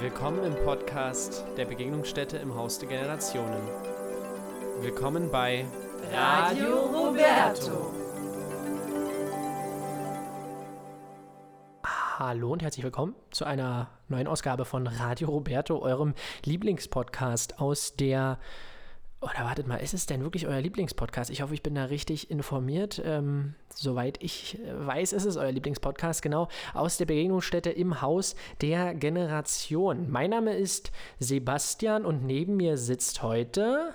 Willkommen im Podcast der Begegnungsstätte im Haus der Generationen. Willkommen bei Radio Roberto. Hallo und herzlich willkommen zu einer neuen Ausgabe von Radio Roberto, eurem Lieblingspodcast aus der oder wartet mal, ist es denn wirklich euer Lieblingspodcast? Ich hoffe, ich bin da richtig informiert. Ähm, soweit ich äh, weiß, ist es euer Lieblingspodcast, genau, aus der Begegnungsstätte im Haus der Generation. Mein Name ist Sebastian und neben mir sitzt heute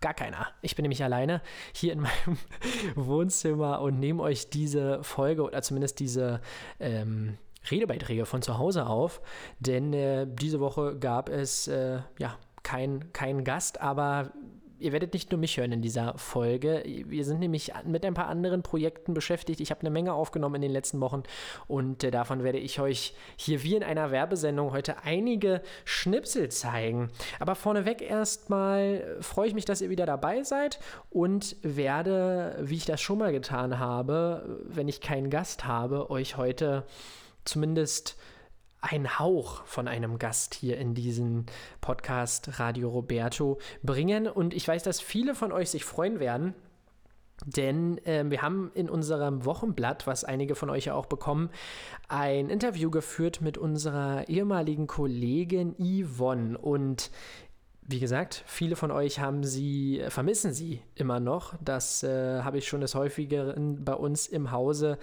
gar keiner. Ich bin nämlich alleine hier in meinem Wohnzimmer und nehme euch diese Folge oder zumindest diese ähm, Redebeiträge von zu Hause auf, denn äh, diese Woche gab es äh, ja kein, kein Gast, aber ihr werdet nicht nur mich hören in dieser Folge. Wir sind nämlich mit ein paar anderen Projekten beschäftigt. Ich habe eine Menge aufgenommen in den letzten Wochen und äh, davon werde ich euch hier wie in einer Werbesendung heute einige Schnipsel zeigen. Aber vorneweg erstmal freue ich mich, dass ihr wieder dabei seid und werde, wie ich das schon mal getan habe, wenn ich keinen Gast habe, euch heute zumindest ein Hauch von einem Gast hier in diesen Podcast Radio Roberto bringen. Und ich weiß, dass viele von euch sich freuen werden. Denn äh, wir haben in unserem Wochenblatt, was einige von euch ja auch bekommen, ein Interview geführt mit unserer ehemaligen Kollegin Yvonne. Und wie gesagt, viele von euch haben sie, äh, vermissen sie immer noch. Das äh, habe ich schon des Häufigeren bei uns im Hause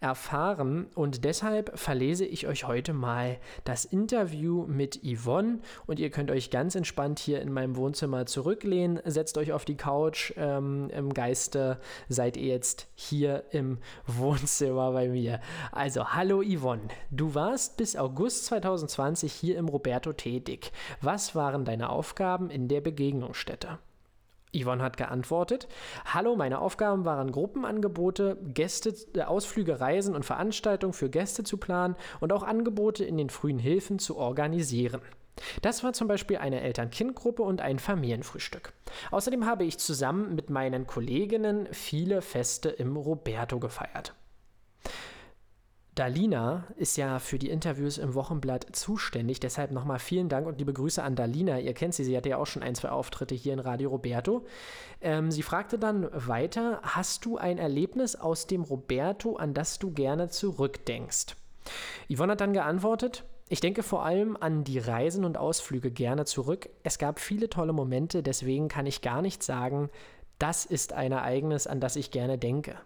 erfahren. Und deshalb verlese ich euch heute mal das Interview mit Yvonne. Und ihr könnt euch ganz entspannt hier in meinem Wohnzimmer zurücklehnen. Setzt euch auf die Couch. Ähm, Im Geiste seid ihr jetzt hier im Wohnzimmer bei mir. Also, hallo Yvonne. Du warst bis August 2020 hier im Roberto tätig. Was waren deine Aufgaben? Aufgaben in der Begegnungsstätte. Yvonne hat geantwortet: Hallo, meine Aufgaben waren Gruppenangebote, Gäste, äh, Ausflüge, Reisen und Veranstaltungen für Gäste zu planen und auch Angebote in den frühen Hilfen zu organisieren. Das war zum Beispiel eine Eltern-Kind-Gruppe und ein Familienfrühstück. Außerdem habe ich zusammen mit meinen Kolleginnen viele Feste im Roberto gefeiert. Dalina ist ja für die Interviews im Wochenblatt zuständig. Deshalb nochmal vielen Dank und liebe Grüße an Dalina. Ihr kennt sie, sie hatte ja auch schon ein, zwei Auftritte hier in Radio Roberto. Ähm, sie fragte dann weiter: Hast du ein Erlebnis aus dem Roberto, an das du gerne zurückdenkst? Yvonne hat dann geantwortet: ich denke vor allem an die Reisen und Ausflüge gerne zurück. Es gab viele tolle Momente, deswegen kann ich gar nicht sagen, das ist ein Ereignis, an das ich gerne denke.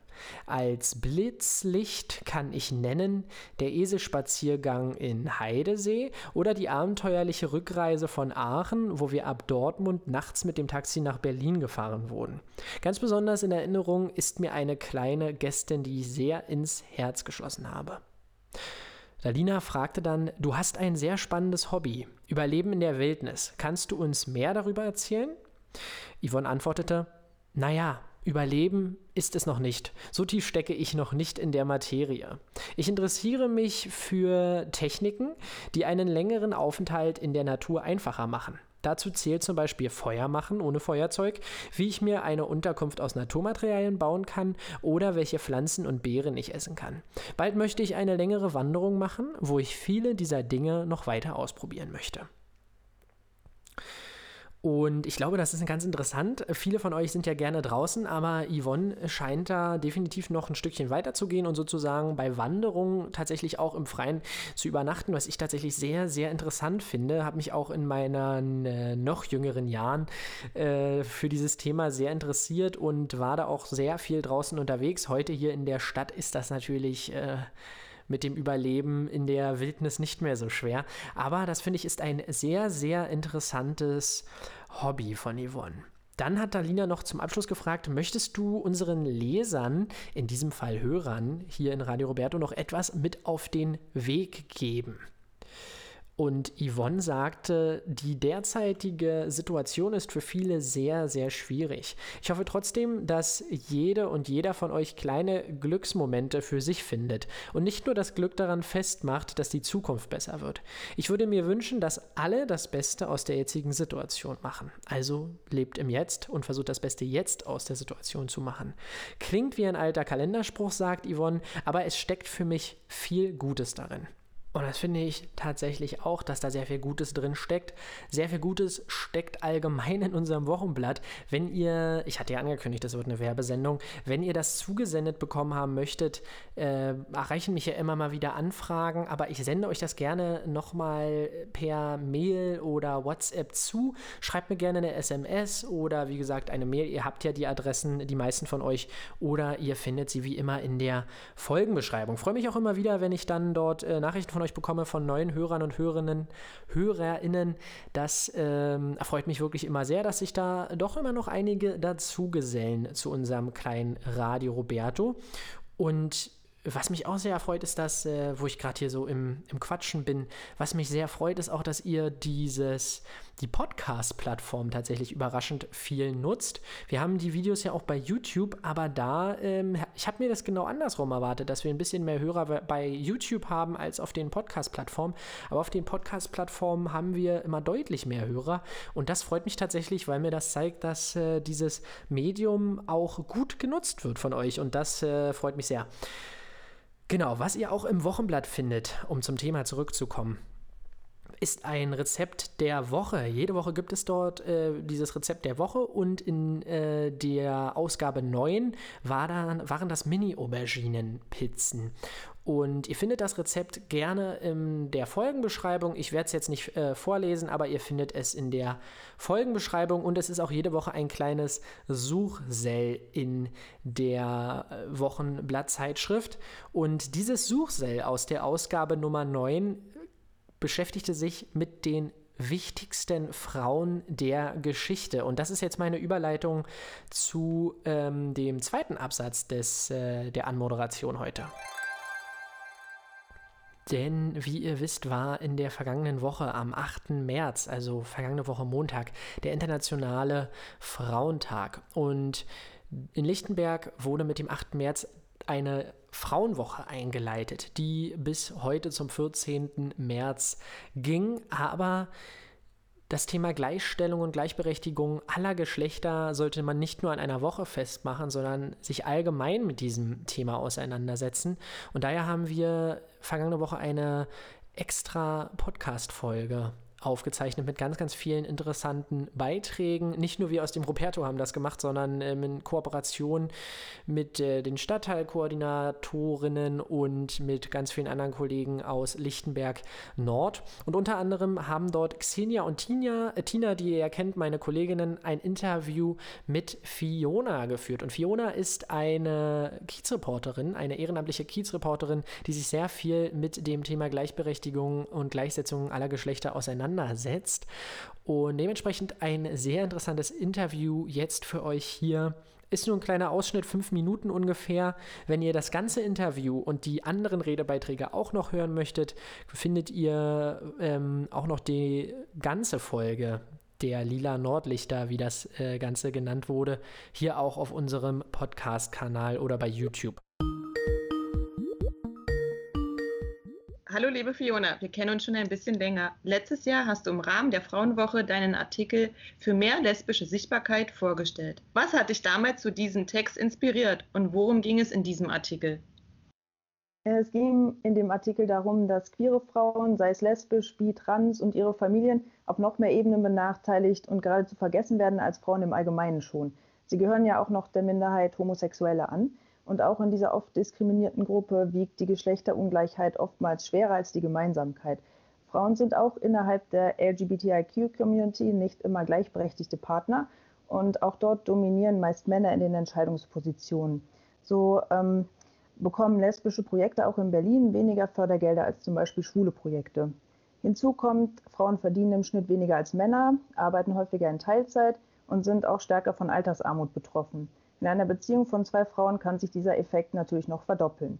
Als Blitzlicht kann ich nennen der Eselspaziergang in Heidesee oder die abenteuerliche Rückreise von Aachen, wo wir ab Dortmund nachts mit dem Taxi nach Berlin gefahren wurden. Ganz besonders in Erinnerung ist mir eine kleine Gästin, die ich sehr ins Herz geschlossen habe. Dalina fragte dann, du hast ein sehr spannendes Hobby, Überleben in der Wildnis. Kannst du uns mehr darüber erzählen? Yvonne antwortete, naja, Überleben ist es noch nicht. So tief stecke ich noch nicht in der Materie. Ich interessiere mich für Techniken, die einen längeren Aufenthalt in der Natur einfacher machen. Dazu zählt zum Beispiel Feuer machen ohne Feuerzeug, wie ich mir eine Unterkunft aus Naturmaterialien bauen kann oder welche Pflanzen und Beeren ich essen kann. Bald möchte ich eine längere Wanderung machen, wo ich viele dieser Dinge noch weiter ausprobieren möchte. Und ich glaube, das ist ganz interessant. Viele von euch sind ja gerne draußen, aber Yvonne scheint da definitiv noch ein Stückchen weiter zu gehen und sozusagen bei Wanderungen tatsächlich auch im Freien zu übernachten, was ich tatsächlich sehr, sehr interessant finde. Habe mich auch in meinen äh, noch jüngeren Jahren äh, für dieses Thema sehr interessiert und war da auch sehr viel draußen unterwegs. Heute hier in der Stadt ist das natürlich. Äh, mit dem Überleben in der Wildnis nicht mehr so schwer. Aber das finde ich ist ein sehr, sehr interessantes Hobby von Yvonne. Dann hat Dalina noch zum Abschluss gefragt, möchtest du unseren Lesern, in diesem Fall Hörern hier in Radio Roberto, noch etwas mit auf den Weg geben? Und Yvonne sagte, die derzeitige Situation ist für viele sehr, sehr schwierig. Ich hoffe trotzdem, dass jede und jeder von euch kleine Glücksmomente für sich findet und nicht nur das Glück daran festmacht, dass die Zukunft besser wird. Ich würde mir wünschen, dass alle das Beste aus der jetzigen Situation machen. Also lebt im Jetzt und versucht das Beste jetzt aus der Situation zu machen. Klingt wie ein alter Kalenderspruch, sagt Yvonne, aber es steckt für mich viel Gutes darin. Und das finde ich tatsächlich auch, dass da sehr viel Gutes drin steckt. Sehr viel Gutes steckt allgemein in unserem Wochenblatt. Wenn ihr, ich hatte ja angekündigt, das wird eine Werbesendung, wenn ihr das zugesendet bekommen haben möchtet, äh, erreichen mich ja immer mal wieder Anfragen, aber ich sende euch das gerne nochmal per Mail oder WhatsApp zu. Schreibt mir gerne eine SMS oder wie gesagt eine Mail. Ihr habt ja die Adressen, die meisten von euch, oder ihr findet sie wie immer in der Folgenbeschreibung. Freue mich auch immer wieder, wenn ich dann dort äh, Nachrichten von von euch bekomme, von neuen Hörern und Hörerinnen, HörerInnen. Das ähm, erfreut mich wirklich immer sehr, dass sich da doch immer noch einige dazugesellen zu unserem kleinen Radio Roberto. Und was mich auch sehr erfreut, ist dass, äh, wo ich gerade hier so im, im Quatschen bin, was mich sehr freut, ist auch, dass ihr dieses, die Podcast-Plattform tatsächlich überraschend viel nutzt. Wir haben die Videos ja auch bei YouTube, aber da, ähm, ich habe mir das genau andersrum erwartet, dass wir ein bisschen mehr Hörer bei YouTube haben als auf den Podcast-Plattformen. Aber auf den Podcast-Plattformen haben wir immer deutlich mehr Hörer. Und das freut mich tatsächlich, weil mir das zeigt, dass äh, dieses Medium auch gut genutzt wird von euch. Und das äh, freut mich sehr. Genau, was ihr auch im Wochenblatt findet, um zum Thema zurückzukommen, ist ein Rezept der Woche. Jede Woche gibt es dort äh, dieses Rezept der Woche und in äh, der Ausgabe 9 war dann, waren das Mini-Auberginen-Pizzen. Und ihr findet das Rezept gerne in der Folgenbeschreibung. Ich werde es jetzt nicht äh, vorlesen, aber ihr findet es in der Folgenbeschreibung. Und es ist auch jede Woche ein kleines Suchsell in der äh, Wochenblattzeitschrift. Und dieses Suchsell aus der Ausgabe Nummer 9 beschäftigte sich mit den wichtigsten Frauen der Geschichte. Und das ist jetzt meine Überleitung zu ähm, dem zweiten Absatz des, äh, der Anmoderation heute. Denn wie ihr wisst, war in der vergangenen Woche am 8. März, also vergangene Woche Montag, der internationale Frauentag. Und in Lichtenberg wurde mit dem 8. März eine Frauenwoche eingeleitet, die bis heute zum 14. März ging. Aber das Thema Gleichstellung und Gleichberechtigung aller Geschlechter sollte man nicht nur an einer Woche festmachen, sondern sich allgemein mit diesem Thema auseinandersetzen. Und daher haben wir vergangene Woche eine extra Podcast-Folge aufgezeichnet mit ganz, ganz vielen interessanten Beiträgen. Nicht nur wir aus dem Roberto haben das gemacht, sondern ähm, in Kooperation mit äh, den Stadtteilkoordinatorinnen und mit ganz vielen anderen Kollegen aus Lichtenberg Nord. Und unter anderem haben dort Xenia und Tina, äh, Tina, die ihr ja kennt, meine Kolleginnen, ein Interview mit Fiona geführt. Und Fiona ist eine Kiezreporterin, eine ehrenamtliche Kiezreporterin, die sich sehr viel mit dem Thema Gleichberechtigung und Gleichsetzung aller Geschlechter auseinandersetzt auseinandersetzt. Und dementsprechend ein sehr interessantes Interview jetzt für euch hier. Ist nur ein kleiner Ausschnitt, fünf Minuten ungefähr. Wenn ihr das ganze Interview und die anderen Redebeiträge auch noch hören möchtet, findet ihr ähm, auch noch die ganze Folge der lila Nordlichter, wie das äh, Ganze genannt wurde, hier auch auf unserem Podcast-Kanal oder bei YouTube. Hallo liebe Fiona, wir kennen uns schon ein bisschen länger. Letztes Jahr hast du im Rahmen der Frauenwoche deinen Artikel für mehr lesbische Sichtbarkeit vorgestellt. Was hat dich damals zu diesem Text inspiriert und worum ging es in diesem Artikel? Es ging in dem Artikel darum, dass queere Frauen, sei es lesbisch, bi, trans und ihre Familien, auf noch mehr Ebenen benachteiligt und geradezu vergessen werden als Frauen im Allgemeinen schon. Sie gehören ja auch noch der Minderheit Homosexuelle an. Und auch in dieser oft diskriminierten Gruppe wiegt die Geschlechterungleichheit oftmals schwerer als die Gemeinsamkeit. Frauen sind auch innerhalb der LGBTIQ-Community nicht immer gleichberechtigte Partner und auch dort dominieren meist Männer in den Entscheidungspositionen. So ähm, bekommen lesbische Projekte auch in Berlin weniger Fördergelder als zum Beispiel schwule Projekte. Hinzu kommt, Frauen verdienen im Schnitt weniger als Männer, arbeiten häufiger in Teilzeit und sind auch stärker von Altersarmut betroffen. In einer Beziehung von zwei Frauen kann sich dieser Effekt natürlich noch verdoppeln.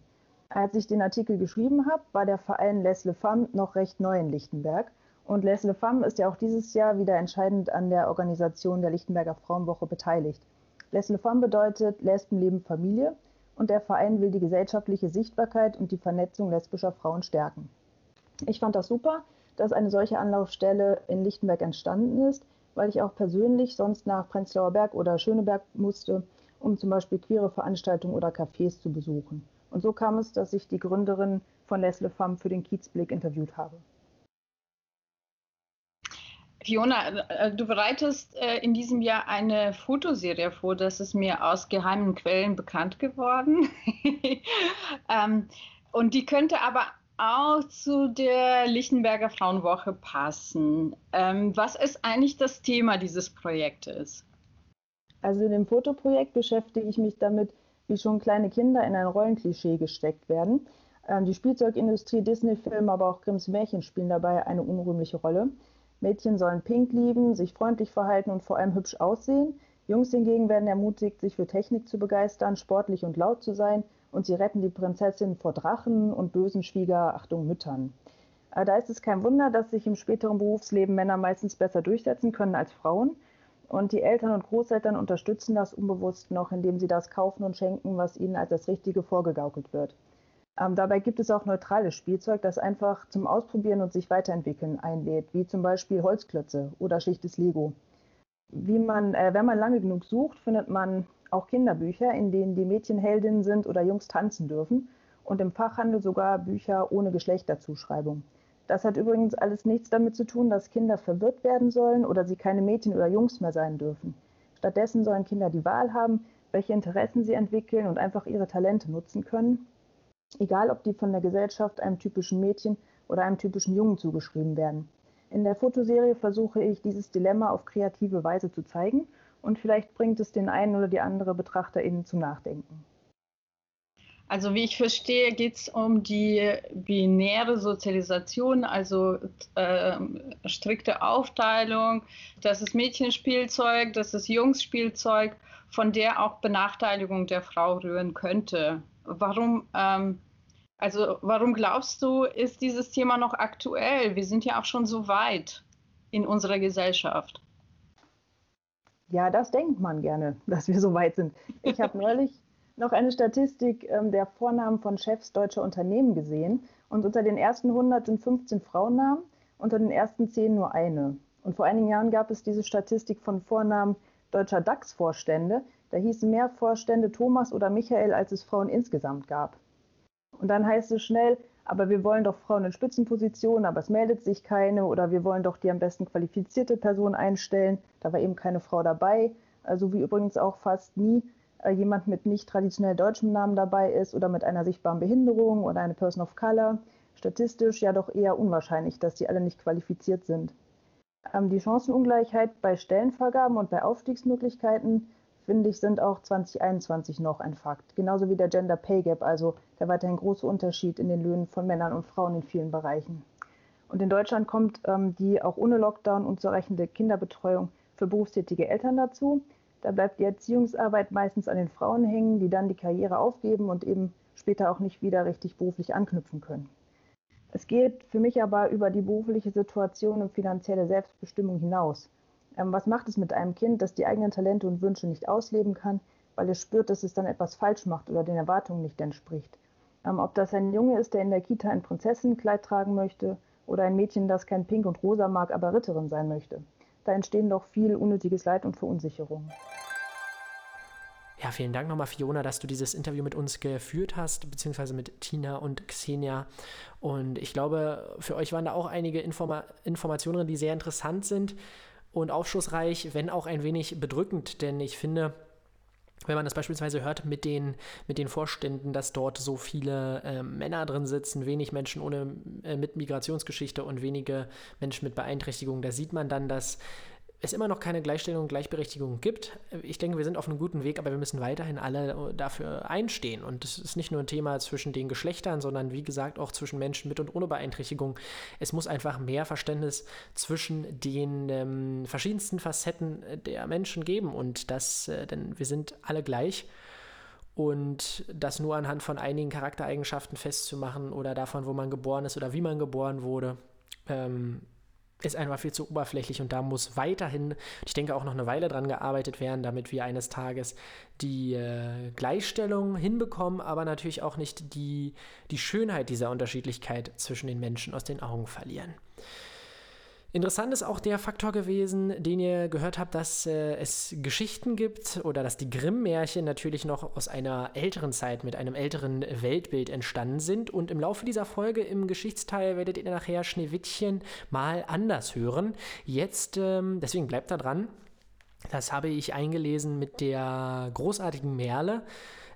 Als ich den Artikel geschrieben habe, war der Verein Les Le Femmes noch recht neu in Lichtenberg. Und Les Le Femmes ist ja auch dieses Jahr wieder entscheidend an der Organisation der Lichtenberger Frauenwoche beteiligt. Les Le Femmes bedeutet Lesben leben Familie und der Verein will die gesellschaftliche Sichtbarkeit und die Vernetzung lesbischer Frauen stärken. Ich fand das super, dass eine solche Anlaufstelle in Lichtenberg entstanden ist, weil ich auch persönlich sonst nach Prenzlauer Berg oder Schöneberg musste um zum Beispiel queere Veranstaltungen oder Cafés zu besuchen. Und so kam es, dass ich die Gründerin von Leslie Femme für den Kiezblick interviewt habe. Fiona, äh, du bereitest äh, in diesem Jahr eine Fotoserie vor, das ist mir aus geheimen Quellen bekannt geworden. ähm, und die könnte aber auch zu der Lichtenberger Frauenwoche passen. Ähm, was ist eigentlich das Thema dieses Projektes? Also in dem Fotoprojekt beschäftige ich mich damit, wie schon kleine Kinder in ein Rollenklischee gesteckt werden. Ähm, die Spielzeugindustrie, Disney-Filme, aber auch Grimms Märchen spielen dabei eine unrühmliche Rolle. Mädchen sollen pink lieben, sich freundlich verhalten und vor allem hübsch aussehen. Jungs hingegen werden ermutigt, sich für Technik zu begeistern, sportlich und laut zu sein und sie retten die Prinzessin vor Drachen und bösen Schwieger, Achtung, Müttern. Äh, da ist es kein Wunder, dass sich im späteren Berufsleben Männer meistens besser durchsetzen können als Frauen. Und die Eltern und Großeltern unterstützen das unbewusst noch, indem sie das kaufen und schenken, was ihnen als das Richtige vorgegaukelt wird. Ähm, dabei gibt es auch neutrales Spielzeug, das einfach zum Ausprobieren und sich weiterentwickeln einlädt, wie zum Beispiel Holzklötze oder schlichtes Lego. Wie man, äh, wenn man lange genug sucht, findet man auch Kinderbücher, in denen die Mädchen Heldinnen sind oder Jungs tanzen dürfen und im Fachhandel sogar Bücher ohne Geschlechterzuschreibung. Das hat übrigens alles nichts damit zu tun, dass Kinder verwirrt werden sollen oder sie keine Mädchen oder Jungs mehr sein dürfen. Stattdessen sollen Kinder die Wahl haben, welche Interessen sie entwickeln und einfach ihre Talente nutzen können egal ob die von der Gesellschaft einem typischen Mädchen oder einem typischen Jungen zugeschrieben werden. In der Fotoserie versuche ich, dieses Dilemma auf kreative Weise zu zeigen und vielleicht bringt es den einen oder die andere BetrachterInnen zum Nachdenken. Also wie ich verstehe, geht es um die binäre Sozialisation, also äh, strikte Aufteilung, das ist Mädchenspielzeug, das ist Jungsspielzeug, von der auch Benachteiligung der Frau rühren könnte. Warum, ähm, also warum glaubst du, ist dieses Thema noch aktuell? Wir sind ja auch schon so weit in unserer Gesellschaft. Ja, das denkt man gerne, dass wir so weit sind. Ich habe neulich noch eine Statistik ähm, der Vornamen von Chefs deutscher Unternehmen gesehen. Und unter den ersten 100 sind 15 Frauennamen, unter den ersten 10 nur eine. Und vor einigen Jahren gab es diese Statistik von Vornamen deutscher DAX-Vorstände. Da hießen mehr Vorstände Thomas oder Michael, als es Frauen insgesamt gab. Und dann heißt es schnell, aber wir wollen doch Frauen in Spitzenpositionen, aber es meldet sich keine oder wir wollen doch die am besten qualifizierte Person einstellen. Da war eben keine Frau dabei, also wie übrigens auch fast nie jemand mit nicht traditionell deutschem Namen dabei ist oder mit einer sichtbaren Behinderung oder eine Person of Color. Statistisch ja doch eher unwahrscheinlich, dass die alle nicht qualifiziert sind. Ähm, die Chancenungleichheit bei Stellenvergaben und bei Aufstiegsmöglichkeiten finde ich, sind auch 2021 noch ein Fakt. Genauso wie der Gender Pay Gap, also der weiterhin große Unterschied in den Löhnen von Männern und Frauen in vielen Bereichen. Und in Deutschland kommt ähm, die auch ohne Lockdown unzureichende Kinderbetreuung für berufstätige Eltern dazu. Da bleibt die Erziehungsarbeit meistens an den Frauen hängen, die dann die Karriere aufgeben und eben später auch nicht wieder richtig beruflich anknüpfen können. Es geht für mich aber über die berufliche Situation und finanzielle Selbstbestimmung hinaus. Ähm, was macht es mit einem Kind, das die eigenen Talente und Wünsche nicht ausleben kann, weil es spürt, dass es dann etwas falsch macht oder den Erwartungen nicht entspricht? Ähm, ob das ein Junge ist, der in der Kita ein Prinzessinnenkleid tragen möchte oder ein Mädchen, das kein Pink und Rosa mag, aber Ritterin sein möchte. Da entstehen doch viel unnötiges Leid und Verunsicherung. Ja, vielen Dank nochmal, Fiona, dass du dieses Interview mit uns geführt hast, beziehungsweise mit Tina und Xenia. Und ich glaube, für euch waren da auch einige Informa Informationen, die sehr interessant sind und aufschlussreich, wenn auch ein wenig bedrückend, denn ich finde, wenn man das beispielsweise hört mit den, mit den Vorständen, dass dort so viele äh, Männer drin sitzen, wenig Menschen ohne, äh, mit Migrationsgeschichte und wenige Menschen mit Beeinträchtigung, da sieht man dann, dass es immer noch keine Gleichstellung und Gleichberechtigung gibt. Ich denke, wir sind auf einem guten Weg, aber wir müssen weiterhin alle dafür einstehen. Und es ist nicht nur ein Thema zwischen den Geschlechtern, sondern wie gesagt auch zwischen Menschen mit und ohne Beeinträchtigung. Es muss einfach mehr Verständnis zwischen den ähm, verschiedensten Facetten der Menschen geben. Und das, äh, denn wir sind alle gleich. Und das nur anhand von einigen Charaktereigenschaften festzumachen oder davon, wo man geboren ist oder wie man geboren wurde, ähm, ist einfach viel zu oberflächlich und da muss weiterhin, ich denke auch noch eine Weile dran gearbeitet werden, damit wir eines Tages die äh, Gleichstellung hinbekommen, aber natürlich auch nicht die, die Schönheit dieser Unterschiedlichkeit zwischen den Menschen aus den Augen verlieren. Interessant ist auch der Faktor gewesen, den ihr gehört habt, dass äh, es Geschichten gibt oder dass die Grimm-Märchen natürlich noch aus einer älteren Zeit mit einem älteren Weltbild entstanden sind. Und im Laufe dieser Folge im Geschichtsteil werdet ihr nachher Schneewittchen mal anders hören. Jetzt, ähm, deswegen bleibt da dran. Das habe ich eingelesen mit der großartigen Merle.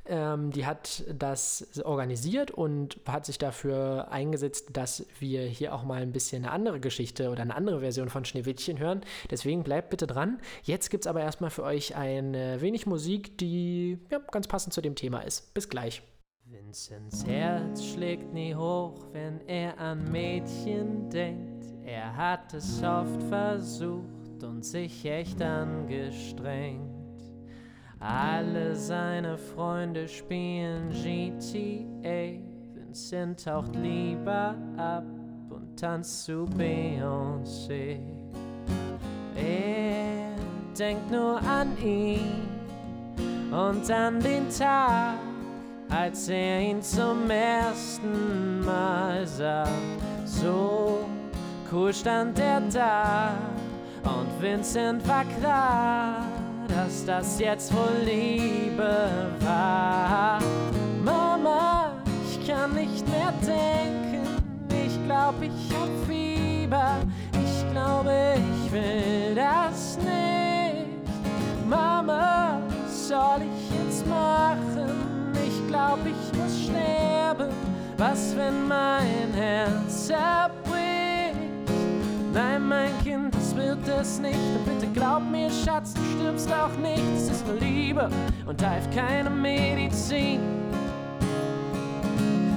Ähm, die hat das organisiert und hat sich dafür eingesetzt, dass wir hier auch mal ein bisschen eine andere Geschichte oder eine andere Version von Schneewittchen hören. Deswegen bleibt bitte dran. Jetzt gibt es aber erstmal für euch ein wenig Musik, die ja, ganz passend zu dem Thema ist. Bis gleich. Vincents Herz schlägt nie hoch, wenn er an Mädchen denkt. Er hat es oft versucht und sich echt angestrengt. Alle seine Freunde spielen GTA. Vincent taucht lieber ab und tanzt zu Beyoncé. Er denkt nur an ihn und an den Tag, als er ihn zum ersten Mal sah. So cool stand er da und Vincent war klar dass das jetzt wohl Liebe war. Mama, ich kann nicht mehr denken. Ich glaube, ich hab Fieber. Ich glaube, ich will das nicht. Mama, was soll ich jetzt machen? Ich glaube, ich muss sterben. Was, wenn mein Herz zerbricht? Nein, mein Kind, das wird es nicht. Und bitte glaub mir, Schatz, du stirbst auch nicht. Es ist nur Liebe und hilft keine Medizin.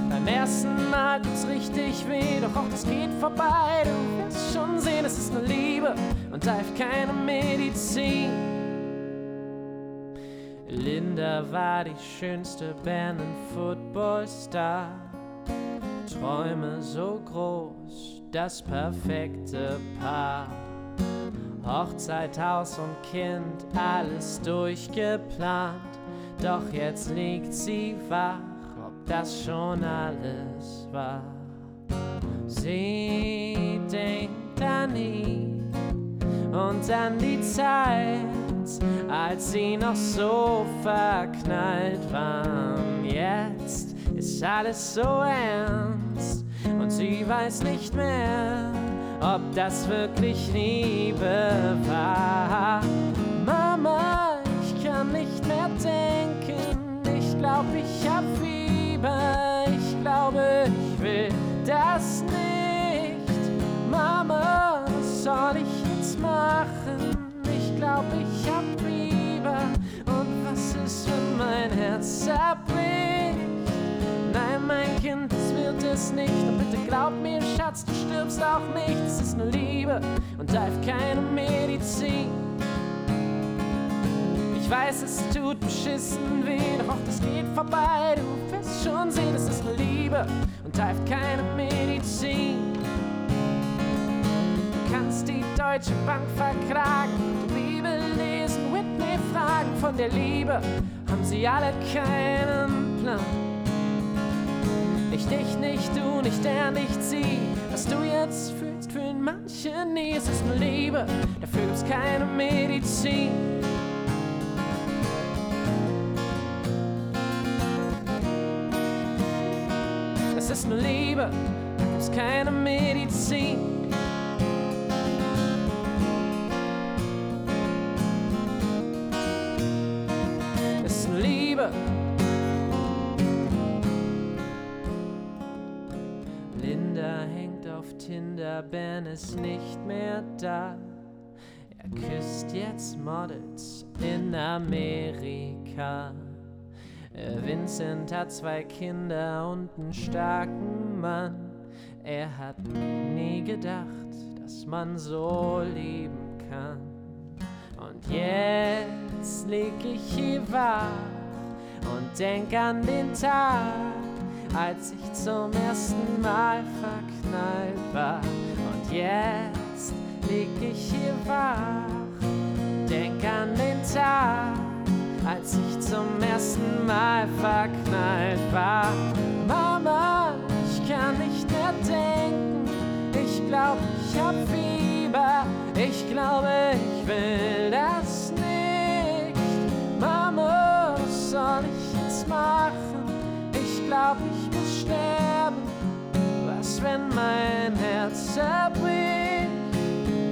Beim ersten Mal tut's richtig weh, doch auch das geht vorbei. Du wirst schon sehen, es ist nur Liebe und hilft keine Medizin. Linda war die schönste Band Footballstar. Träume so groß, das perfekte Paar. Hochzeit, Haus und Kind, alles durchgeplant. Doch jetzt liegt sie wach, ob das schon alles war. Sie denkt an ihn und an die Zeit, als sie noch so verknallt waren. Jetzt ist alles so ernst und sie weiß nicht mehr, ob das wirklich Liebe war. Mama, ich kann nicht mehr denken, ich glaube, ich hab Fieber, ich glaube, ich will das nicht. Mama, was soll ich jetzt machen? Ich glaube, ich hab Fieber und was ist, wenn mein Herz zerbricht? Nein, mein Kind, das wird es nicht. Und bitte glaub mir, Schatz, du stirbst auch nicht. Es ist nur Liebe und hilft keine Medizin. Ich weiß, es tut beschissen weh, doch auch das geht vorbei. Du wirst schon sehen, es ist nur Liebe und hilft keine Medizin. Du kannst die Deutsche Bank verklagen, die Bibel lesen, Whitney fragen. Von der Liebe haben sie alle keinen Plan. Ich dich nicht, du nicht, er nicht sie. Was du jetzt fühlst, fühlen manche nie. Es ist nur Liebe, dafür gibt's keine Medizin. Es ist nur Liebe, da gibt's keine Medizin. Ist nicht mehr da. Er küsst jetzt Models in Amerika. Äh, Vincent hat zwei Kinder und einen starken Mann. Er hat nie gedacht, dass man so lieben kann. Und jetzt lieg ich hier wach und denk an den Tag, als ich zum ersten Mal verknallt war. Und jetzt lieg ich hier wach, denk an den Tag, als ich zum ersten Mal verknallt war. Mama, ich kann nicht mehr denken, ich glaub, ich hab Fieber. Ich glaube, ich will das nicht. Man muss, soll ich jetzt machen? Ich glaube, ich muss sterben. Was, wenn mein Herz zerbricht?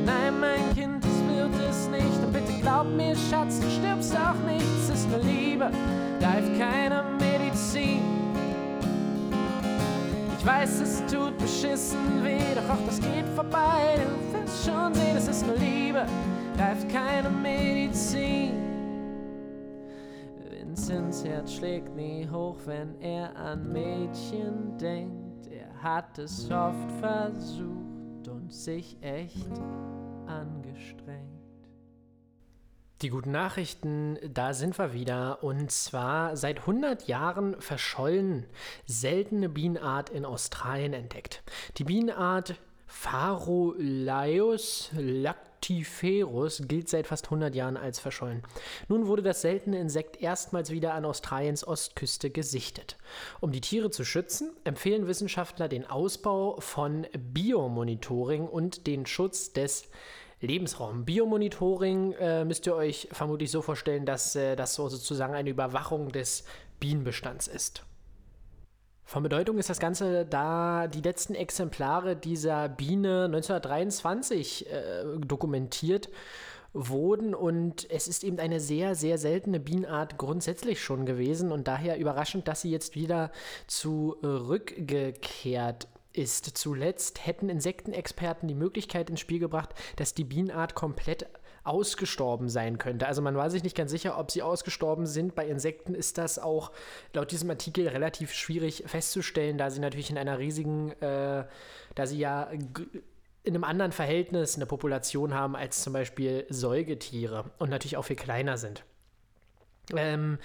Nein, mein Kind, das wird es nicht. Und bitte glaub mir, Schatz, du stirbst auch nicht. Es ist nur Liebe, da hilft keine Medizin. Ich weiß, es tut beschissen weh, doch auch das geht vorbei. Du wirst schon sehen, es ist nur Liebe, da hilft keine Medizin. Vincents Herz schlägt nie hoch, wenn er an Mädchen denkt. Er hat es oft versucht sich echt angestrengt. Die guten Nachrichten, da sind wir wieder. Und zwar seit 100 Jahren verschollen seltene Bienenart in Australien entdeckt. Die Bienenart Pharolaeus lactiferus gilt seit fast 100 Jahren als verschollen. Nun wurde das seltene Insekt erstmals wieder an Australiens Ostküste gesichtet. Um die Tiere zu schützen, empfehlen Wissenschaftler den Ausbau von Biomonitoring und den Schutz des Lebensraum. Biomonitoring äh, müsst ihr euch vermutlich so vorstellen, dass äh, das so sozusagen eine Überwachung des Bienenbestands ist. Von Bedeutung ist das Ganze, da die letzten Exemplare dieser Biene 1923 äh, dokumentiert wurden und es ist eben eine sehr, sehr seltene Bienenart grundsätzlich schon gewesen und daher überraschend, dass sie jetzt wieder zurückgekehrt ist. Zuletzt hätten Insektenexperten die Möglichkeit ins Spiel gebracht, dass die Bienenart komplett ausgestorben sein könnte. Also man war sich nicht ganz sicher, ob sie ausgestorben sind. Bei Insekten ist das auch laut diesem Artikel relativ schwierig festzustellen, da sie natürlich in einer riesigen, äh, da sie ja in einem anderen Verhältnis eine Population haben als zum Beispiel Säugetiere und natürlich auch viel kleiner sind. Ähm,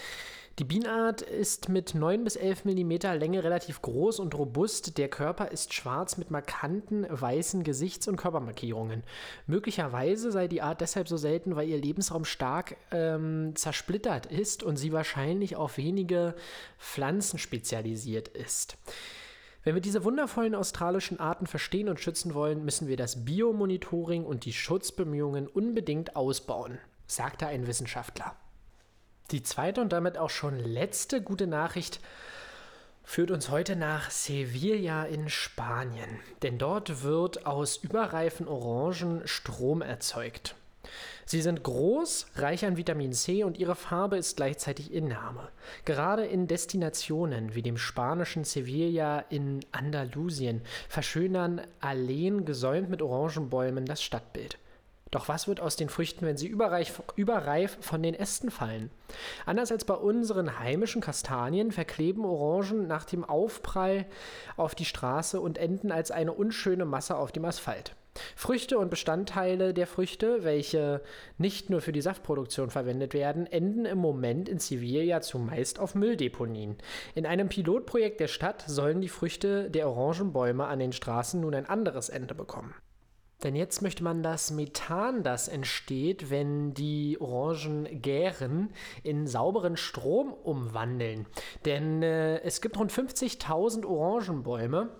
die Bienenart ist mit 9 bis 11 mm Länge relativ groß und robust. Der Körper ist schwarz mit markanten weißen Gesichts- und Körpermarkierungen. Möglicherweise sei die Art deshalb so selten, weil ihr Lebensraum stark ähm, zersplittert ist und sie wahrscheinlich auf wenige Pflanzen spezialisiert ist. Wenn wir diese wundervollen australischen Arten verstehen und schützen wollen, müssen wir das Biomonitoring und die Schutzbemühungen unbedingt ausbauen, sagte ein Wissenschaftler. Die zweite und damit auch schon letzte gute Nachricht führt uns heute nach Sevilla in Spanien. Denn dort wird aus überreifen Orangen Strom erzeugt. Sie sind groß, reich an Vitamin C und ihre Farbe ist gleichzeitig Innahme. Gerade in Destinationen wie dem spanischen Sevilla in Andalusien verschönern Alleen gesäumt mit Orangenbäumen das Stadtbild. Doch was wird aus den Früchten, wenn sie überreif, überreif von den Ästen fallen? Anders als bei unseren heimischen Kastanien verkleben Orangen nach dem Aufprall auf die Straße und enden als eine unschöne Masse auf dem Asphalt. Früchte und Bestandteile der Früchte, welche nicht nur für die Saftproduktion verwendet werden, enden im Moment in Sevilla zumeist auf Mülldeponien. In einem Pilotprojekt der Stadt sollen die Früchte der Orangenbäume an den Straßen nun ein anderes Ende bekommen. Denn jetzt möchte man das Methan, das entsteht, wenn die Orangen gären, in sauberen Strom umwandeln. Denn äh, es gibt rund 50.000 Orangenbäume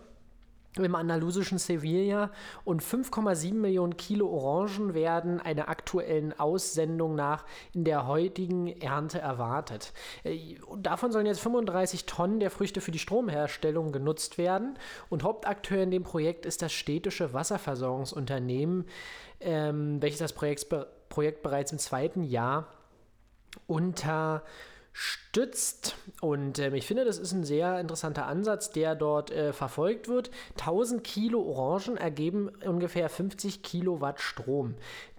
im andalusischen Sevilla und 5,7 Millionen Kilo Orangen werden einer aktuellen Aussendung nach in der heutigen Ernte erwartet. Äh, davon sollen jetzt 35 Tonnen der Früchte für die Stromherstellung genutzt werden und Hauptakteur in dem Projekt ist das städtische Wasserversorgungsunternehmen, ähm, welches das Projekt, Projekt bereits im zweiten Jahr unter stützt. Und ähm, ich finde, das ist ein sehr interessanter Ansatz, der dort äh, verfolgt wird. 1000 Kilo Orangen ergeben ungefähr 50 Kilowatt Strom.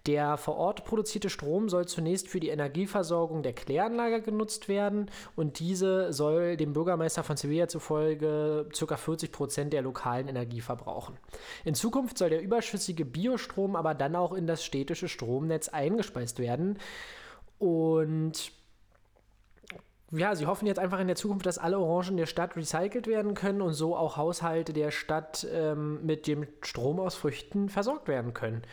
Der vor Ort produzierte Strom soll zunächst für die Energieversorgung der Kläranlage genutzt werden und diese soll dem Bürgermeister von Sevilla zufolge ca. 40 Prozent der lokalen Energie verbrauchen. In Zukunft soll der überschüssige Biostrom aber dann auch in das städtische Stromnetz eingespeist werden. Und ja, sie hoffen jetzt einfach in der Zukunft, dass alle Orangen der Stadt recycelt werden können und so auch Haushalte der Stadt ähm, mit dem Strom aus Früchten versorgt werden können.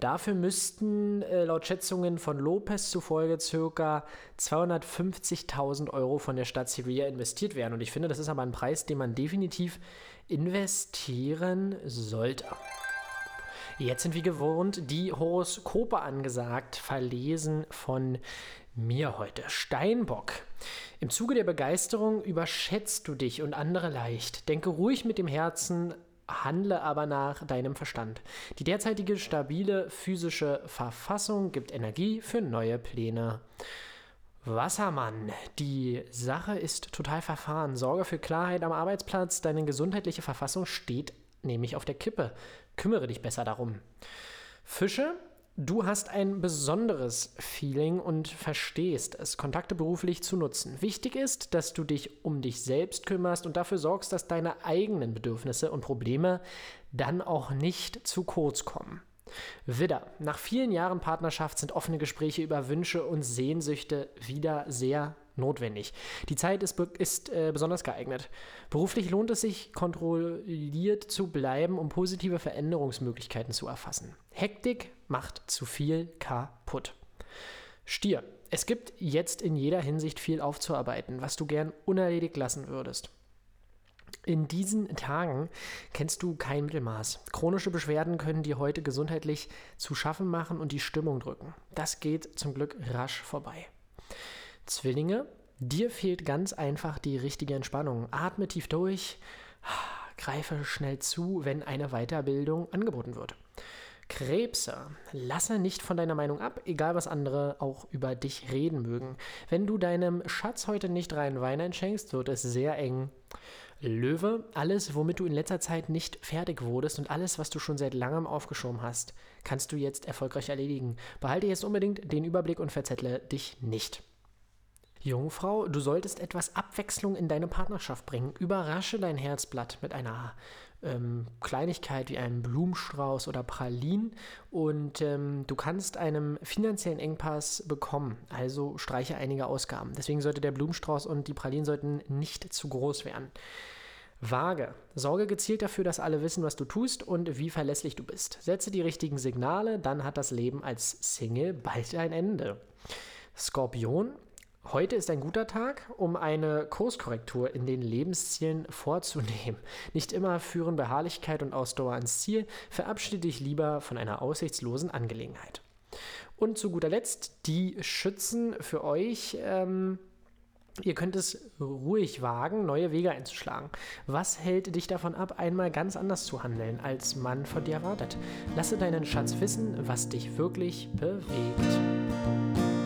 Dafür müssten äh, laut Schätzungen von Lopez zufolge ca. 250.000 Euro von der Stadt Sevilla investiert werden. Und ich finde, das ist aber ein Preis, den man definitiv investieren sollte. Jetzt sind wie gewohnt die Horoskope angesagt, verlesen von mir heute. Steinbock. Im Zuge der Begeisterung überschätzt du dich und andere leicht. Denke ruhig mit dem Herzen, handle aber nach deinem Verstand. Die derzeitige stabile physische Verfassung gibt Energie für neue Pläne. Wassermann, die Sache ist total verfahren. Sorge für Klarheit am Arbeitsplatz. Deine gesundheitliche Verfassung steht nämlich auf der Kippe. Kümmere dich besser darum. Fische, du hast ein besonderes Feeling und verstehst es, Kontakte beruflich zu nutzen. Wichtig ist, dass du dich um dich selbst kümmerst und dafür sorgst, dass deine eigenen Bedürfnisse und Probleme dann auch nicht zu kurz kommen. Widder, nach vielen Jahren Partnerschaft sind offene Gespräche über Wünsche und Sehnsüchte wieder sehr notwendig. Die Zeit ist, ist äh, besonders geeignet. Beruflich lohnt es sich, kontrolliert zu bleiben, um positive Veränderungsmöglichkeiten zu erfassen. Hektik macht zu viel kaputt. Stier. Es gibt jetzt in jeder Hinsicht viel aufzuarbeiten, was du gern unerledigt lassen würdest. In diesen Tagen kennst du kein Mittelmaß. Chronische Beschwerden können dir heute gesundheitlich zu schaffen machen und die Stimmung drücken. Das geht zum Glück rasch vorbei. Zwillinge, dir fehlt ganz einfach die richtige Entspannung. Atme tief durch, greife schnell zu, wenn eine Weiterbildung angeboten wird. Krebse, lasse nicht von deiner Meinung ab, egal was andere auch über dich reden mögen. Wenn du deinem Schatz heute nicht rein Wein einschenkst, wird es sehr eng. Löwe, alles, womit du in letzter Zeit nicht fertig wurdest und alles, was du schon seit langem aufgeschoben hast, kannst du jetzt erfolgreich erledigen. Behalte jetzt unbedingt den Überblick und verzettle dich nicht. Jungfrau, du solltest etwas Abwechslung in deine Partnerschaft bringen. Überrasche dein Herzblatt mit einer ähm, Kleinigkeit wie einem Blumenstrauß oder Pralin und ähm, du kannst einen finanziellen Engpass bekommen. Also streiche einige Ausgaben. Deswegen sollte der Blumenstrauß und die Pralinen sollten nicht zu groß werden. Waage. Sorge gezielt dafür, dass alle wissen, was du tust und wie verlässlich du bist. Setze die richtigen Signale, dann hat das Leben als Single bald ein Ende. Skorpion. Heute ist ein guter Tag, um eine Kurskorrektur in den Lebenszielen vorzunehmen. Nicht immer führen Beharrlichkeit und Ausdauer ans Ziel. Verabschiede dich lieber von einer aussichtslosen Angelegenheit. Und zu guter Letzt die Schützen für euch. Ähm, Ihr könnt es ruhig wagen, neue Wege einzuschlagen. Was hält dich davon ab, einmal ganz anders zu handeln, als man von dir erwartet? Lasse deinen Schatz wissen, was dich wirklich bewegt.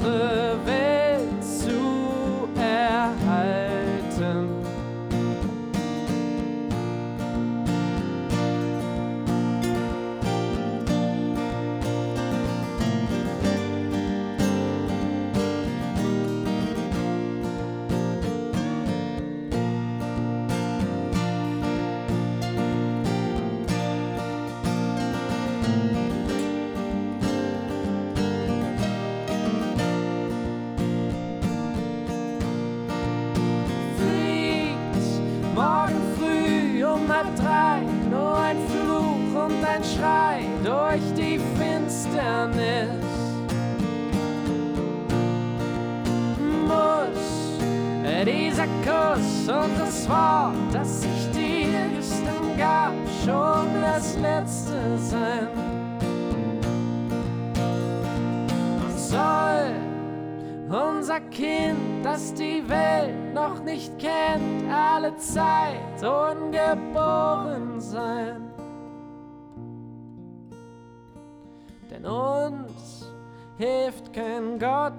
Unsere hilft kein Gott,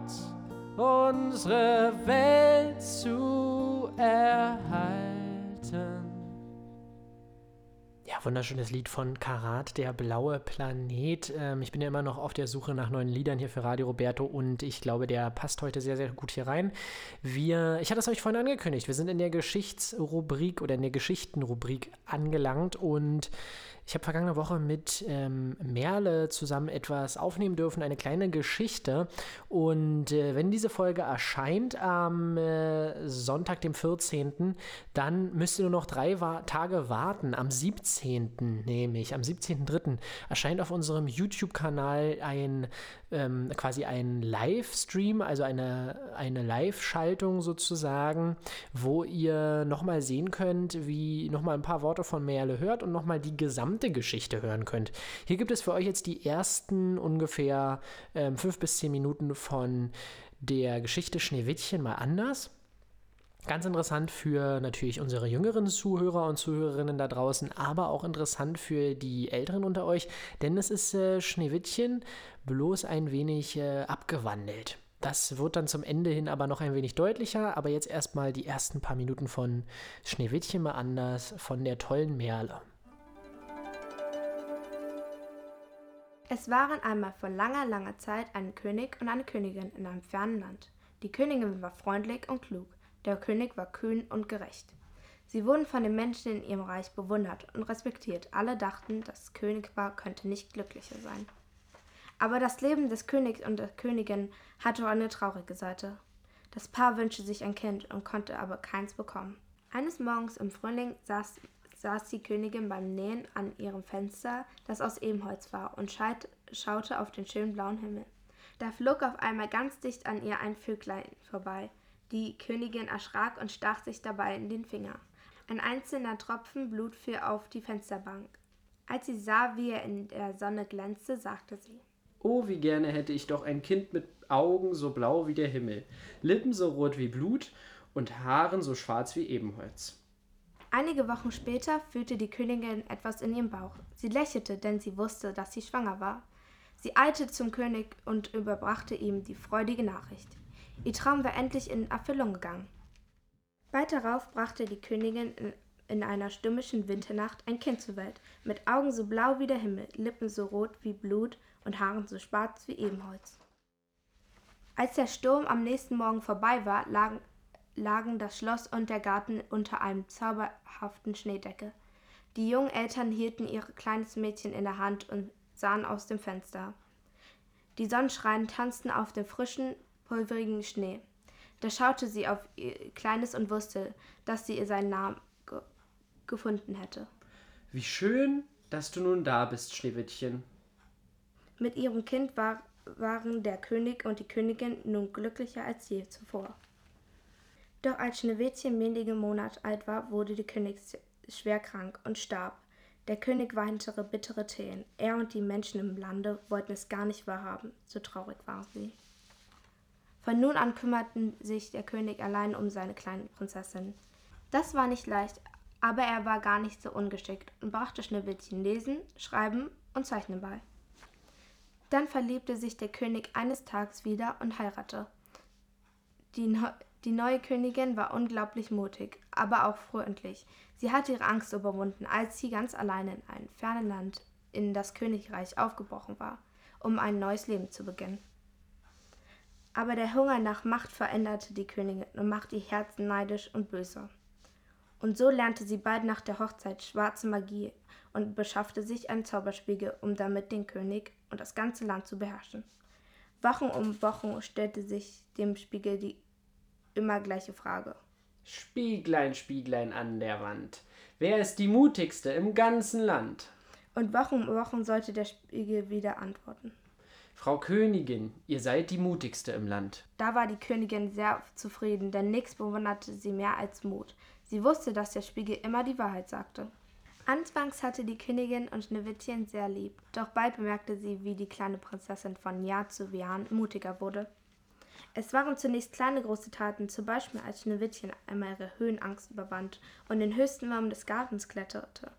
unsere Welt zu erhalten. Ja, wunderschönes Lied von Karat, der blaue Planet. Ähm, ich bin ja immer noch auf der Suche nach neuen Liedern hier für Radio Roberto und ich glaube, der passt heute sehr, sehr gut hier rein. Wir, ich hatte es euch vorhin angekündigt, wir sind in der Geschichtsrubrik oder in der Geschichtenrubrik angelangt und ich habe vergangene Woche mit ähm, Merle zusammen etwas aufnehmen dürfen, eine kleine Geschichte. Und äh, wenn diese Folge erscheint am äh, Sonntag, dem 14., dann müsst ihr nur noch drei wa Tage warten. Am 17. nämlich, am 17.03. erscheint auf unserem YouTube-Kanal ein ähm, quasi ein Livestream, also eine, eine Live-Schaltung sozusagen, wo ihr nochmal sehen könnt, wie nochmal ein paar Worte von Merle hört und nochmal die gesamte Geschichte hören könnt. Hier gibt es für euch jetzt die ersten ungefähr ähm, fünf bis zehn Minuten von der Geschichte Schneewittchen mal anders. Ganz interessant für natürlich unsere jüngeren Zuhörer und Zuhörerinnen da draußen, aber auch interessant für die Älteren unter euch, denn es ist äh, Schneewittchen bloß ein wenig äh, abgewandelt. Das wird dann zum Ende hin aber noch ein wenig deutlicher, aber jetzt erstmal die ersten paar Minuten von Schneewittchen mal anders von der tollen Merle. Es waren einmal vor langer, langer Zeit ein König und eine Königin in einem fernen Land. Die Königin war freundlich und klug, der König war kühn und gerecht. Sie wurden von den Menschen in ihrem Reich bewundert und respektiert. Alle dachten, das Königpaar könnte nicht glücklicher sein. Aber das Leben des Königs und der Königin hatte auch eine traurige Seite. Das Paar wünschte sich ein Kind und konnte aber keins bekommen. Eines Morgens im Frühling saß, saß die Königin beim Nähen an ihrem Fenster, das aus Ebenholz war, und schaute auf den schönen blauen Himmel. Da flog auf einmal ganz dicht an ihr ein Vöglein vorbei. Die Königin erschrak und stach sich dabei in den Finger. Ein einzelner Tropfen Blut fiel auf die Fensterbank. Als sie sah, wie er in der Sonne glänzte, sagte sie Oh, wie gerne hätte ich doch ein Kind mit Augen so blau wie der Himmel, Lippen so rot wie Blut und Haaren so schwarz wie Ebenholz. Einige Wochen später fühlte die Königin etwas in ihrem Bauch. Sie lächelte, denn sie wusste, dass sie schwanger war. Sie eilte zum König und überbrachte ihm die freudige Nachricht. Ihr Traum war endlich in Erfüllung gegangen. Bald darauf brachte die Königin in, in einer stürmischen Winternacht ein Kind zur Welt, mit Augen so blau wie der Himmel, Lippen so rot wie Blut und Haaren so schwarz wie Ebenholz. Als der Sturm am nächsten Morgen vorbei war, lagen, lagen das Schloss und der Garten unter einem zauberhaften Schneedecke. Die jungen Eltern hielten ihr kleines Mädchen in der Hand und sahen aus dem Fenster. Die Sonnenstrahlen tanzten auf dem frischen, pulverigen Schnee. Da schaute sie auf ihr Kleines und wusste, dass sie seinen Namen ge gefunden hätte. Wie schön, dass du nun da bist, Schneewittchen. Mit ihrem Kind war, waren der König und die Königin nun glücklicher als je zuvor. Doch als Schneewittchen wenige Monate alt war, wurde die Königin schwer krank und starb. Der König weinte bittere Tränen. Er und die Menschen im Lande wollten es gar nicht wahrhaben, so traurig war sie. Von nun an kümmerten sich der König allein um seine kleine Prinzessin. Das war nicht leicht, aber er war gar nicht so ungeschickt und brachte Schneewittchen Lesen, Schreiben und Zeichnen bei. Dann verliebte sich der König eines Tages wieder und heiratete. Die, die neue Königin war unglaublich mutig, aber auch freundlich. Sie hatte ihre Angst überwunden, als sie ganz allein in ein fernes Land, in das Königreich, aufgebrochen war, um ein neues Leben zu beginnen. Aber der Hunger nach Macht veränderte die Königin und machte ihr Herzen neidisch und böse. Und so lernte sie bald nach der Hochzeit schwarze Magie und beschaffte sich einen Zauberspiegel, um damit den König und das ganze Land zu beherrschen. Wochen um Wochen stellte sich dem Spiegel die immer gleiche Frage. Spieglein, Spieglein an der Wand. Wer ist die mutigste im ganzen Land? Und Wochen um Wochen sollte der Spiegel wieder antworten. Frau Königin, ihr seid die mutigste im Land. Da war die Königin sehr zufrieden, denn nichts bewunderte sie mehr als Mut. Sie wusste, dass der Spiegel immer die Wahrheit sagte. Anfangs hatte die Königin und Schneewittchen sehr lieb, doch bald bemerkte sie, wie die kleine Prinzessin von Jahr zu Jahr mutiger wurde. Es waren zunächst kleine große Taten, zum Beispiel als Schneewittchen einmal ihre Höhenangst überwand und den höchsten Baum des Gartens kletterte,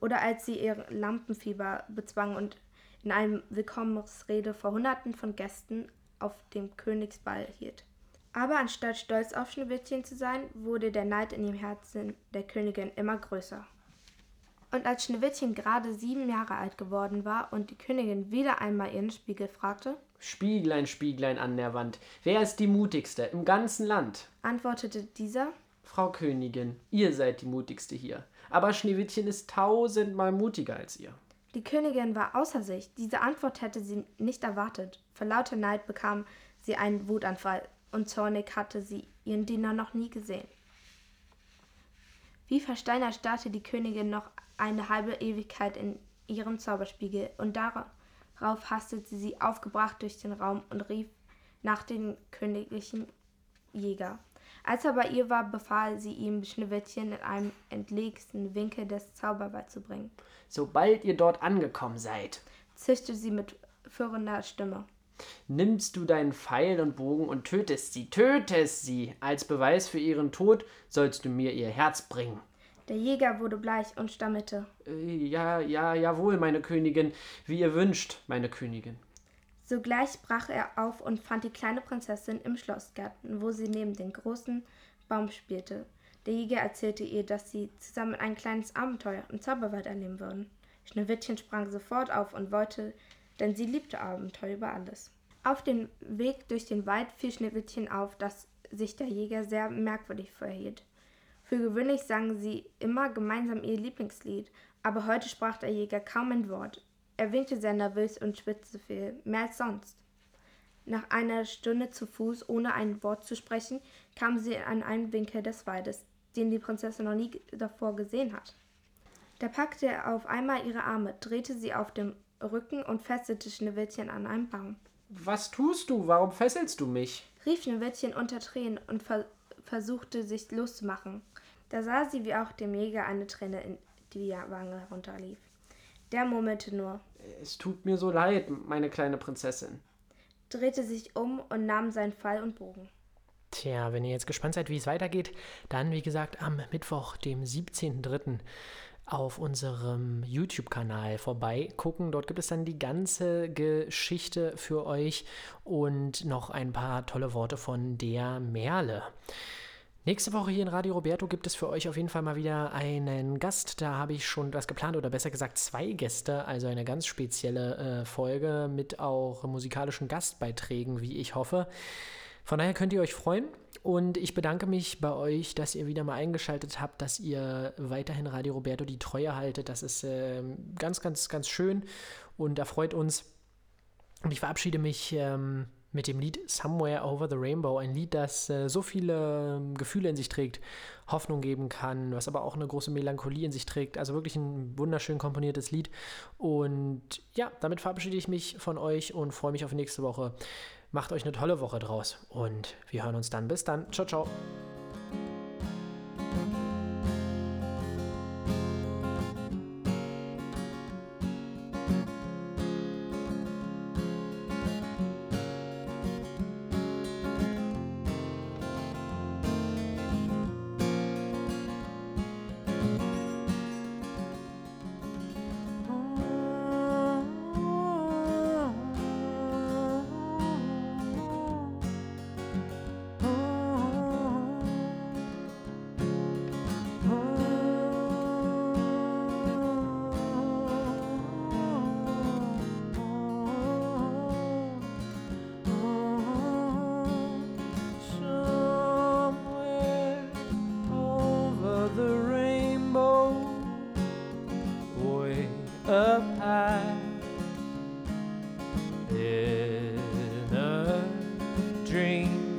oder als sie ihr Lampenfieber bezwang und in einem Willkommensrede vor Hunderten von Gästen auf dem Königsball hielt. Aber anstatt stolz auf Schneewittchen zu sein, wurde der Neid in dem Herzen der Königin immer größer. Und als Schneewittchen gerade sieben Jahre alt geworden war und die Königin wieder einmal ihren Spiegel fragte, Spieglein, Spieglein an der Wand, wer ist die mutigste im ganzen Land? antwortete dieser, Frau Königin, ihr seid die mutigste hier. Aber Schneewittchen ist tausendmal mutiger als ihr. Die Königin war außer sich. Diese Antwort hätte sie nicht erwartet. Vor lauter Neid bekam sie einen Wutanfall und zornig hatte sie ihren Diener noch nie gesehen. Wie versteinert starrte die Königin noch eine halbe Ewigkeit in ihrem Zauberspiegel und darauf hastete sie aufgebracht durch den Raum und rief nach dem königlichen Jäger. Als er bei ihr war, befahl sie ihm, Schneewittchen in einem entlegensten Winkel des Zauberwalds zu bringen. Sobald ihr dort angekommen seid, zischte sie mit führender Stimme. nimmst du deinen Pfeil und Bogen und tötest sie, tötest sie. Als Beweis für ihren Tod sollst du mir ihr Herz bringen. Der Jäger wurde bleich und stammelte. Äh, ja, ja, jawohl, meine Königin, wie ihr wünscht, meine Königin. Sogleich brach er auf und fand die kleine Prinzessin im Schlossgarten, wo sie neben dem großen Baum spielte. Der Jäger erzählte ihr, dass sie zusammen ein kleines Abenteuer im Zauberwald erleben würden. Schneewittchen sprang sofort auf und wollte, denn sie liebte Abenteuer über alles. Auf dem Weg durch den Wald fiel Schneewittchen auf, dass sich der Jäger sehr merkwürdig verhielt. Für gewöhnlich sangen sie immer gemeinsam ihr Lieblingslied, aber heute sprach der Jäger kaum ein Wort. Er winkte sehr nervös und schwitzte viel, mehr als sonst. Nach einer Stunde zu Fuß, ohne ein Wort zu sprechen, kamen sie an einen Winkel des Waldes, den die Prinzessin noch nie davor gesehen hat. Da packte er auf einmal ihre Arme, drehte sie auf dem Rücken und fesselte Schneewittchen an einem Baum. Was tust du? Warum fesselst du mich? rief Schneewittchen unter Tränen und ver versuchte sich loszumachen. Da sah sie, wie auch dem Jäger eine Träne in die Wange herunterlief. Der murmelte nur, Es tut mir so leid, meine kleine Prinzessin. drehte sich um und nahm seinen Pfeil und Bogen. Tja, wenn ihr jetzt gespannt seid, wie es weitergeht, dann wie gesagt am Mittwoch, dem 17.03. auf unserem YouTube-Kanal vorbeigucken. Dort gibt es dann die ganze Geschichte für euch und noch ein paar tolle Worte von der Merle. Nächste Woche hier in Radio Roberto gibt es für euch auf jeden Fall mal wieder einen Gast. Da habe ich schon was geplant oder besser gesagt zwei Gäste, also eine ganz spezielle äh, Folge mit auch musikalischen Gastbeiträgen, wie ich hoffe. Von daher könnt ihr euch freuen und ich bedanke mich bei euch, dass ihr wieder mal eingeschaltet habt, dass ihr weiterhin Radio Roberto die Treue haltet. Das ist äh, ganz, ganz, ganz schön und erfreut uns. Und ich verabschiede mich ähm, mit dem Lied Somewhere Over the Rainbow. Ein Lied, das äh, so viele äh, Gefühle in sich trägt, Hoffnung geben kann, was aber auch eine große Melancholie in sich trägt. Also wirklich ein wunderschön komponiertes Lied. Und ja, damit verabschiede ich mich von euch und freue mich auf nächste Woche. Macht euch eine tolle Woche draus und wir hören uns dann. Bis dann. Ciao, ciao.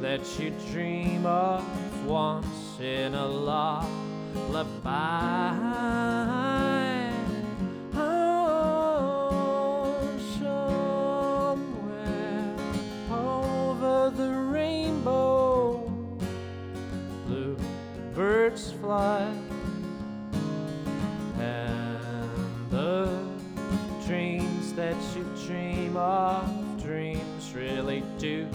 that you dream of once in a lullaby. Oh, somewhere over the rainbow, blue birds fly, and the dreams that you dream of, dreams really do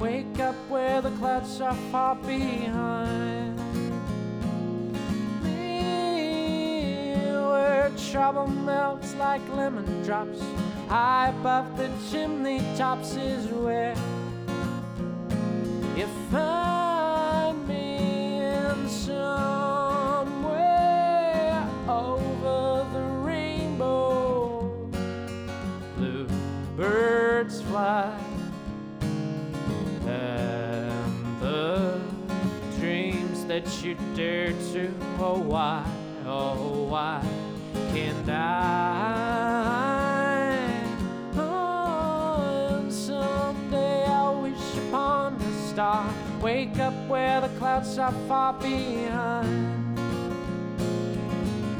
wake up where the clouds are far behind. Me, where trouble melts like lemon drops, high above the chimney tops is where you find me in somewhere that you dare to. Oh, why, oh, why can't I? Oh, and someday I'll wish upon a star. Wake up where the clouds are far behind.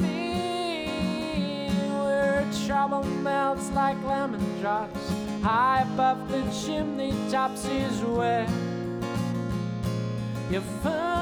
Me, where trouble melts like lemon drops. High above the chimney tops is where you find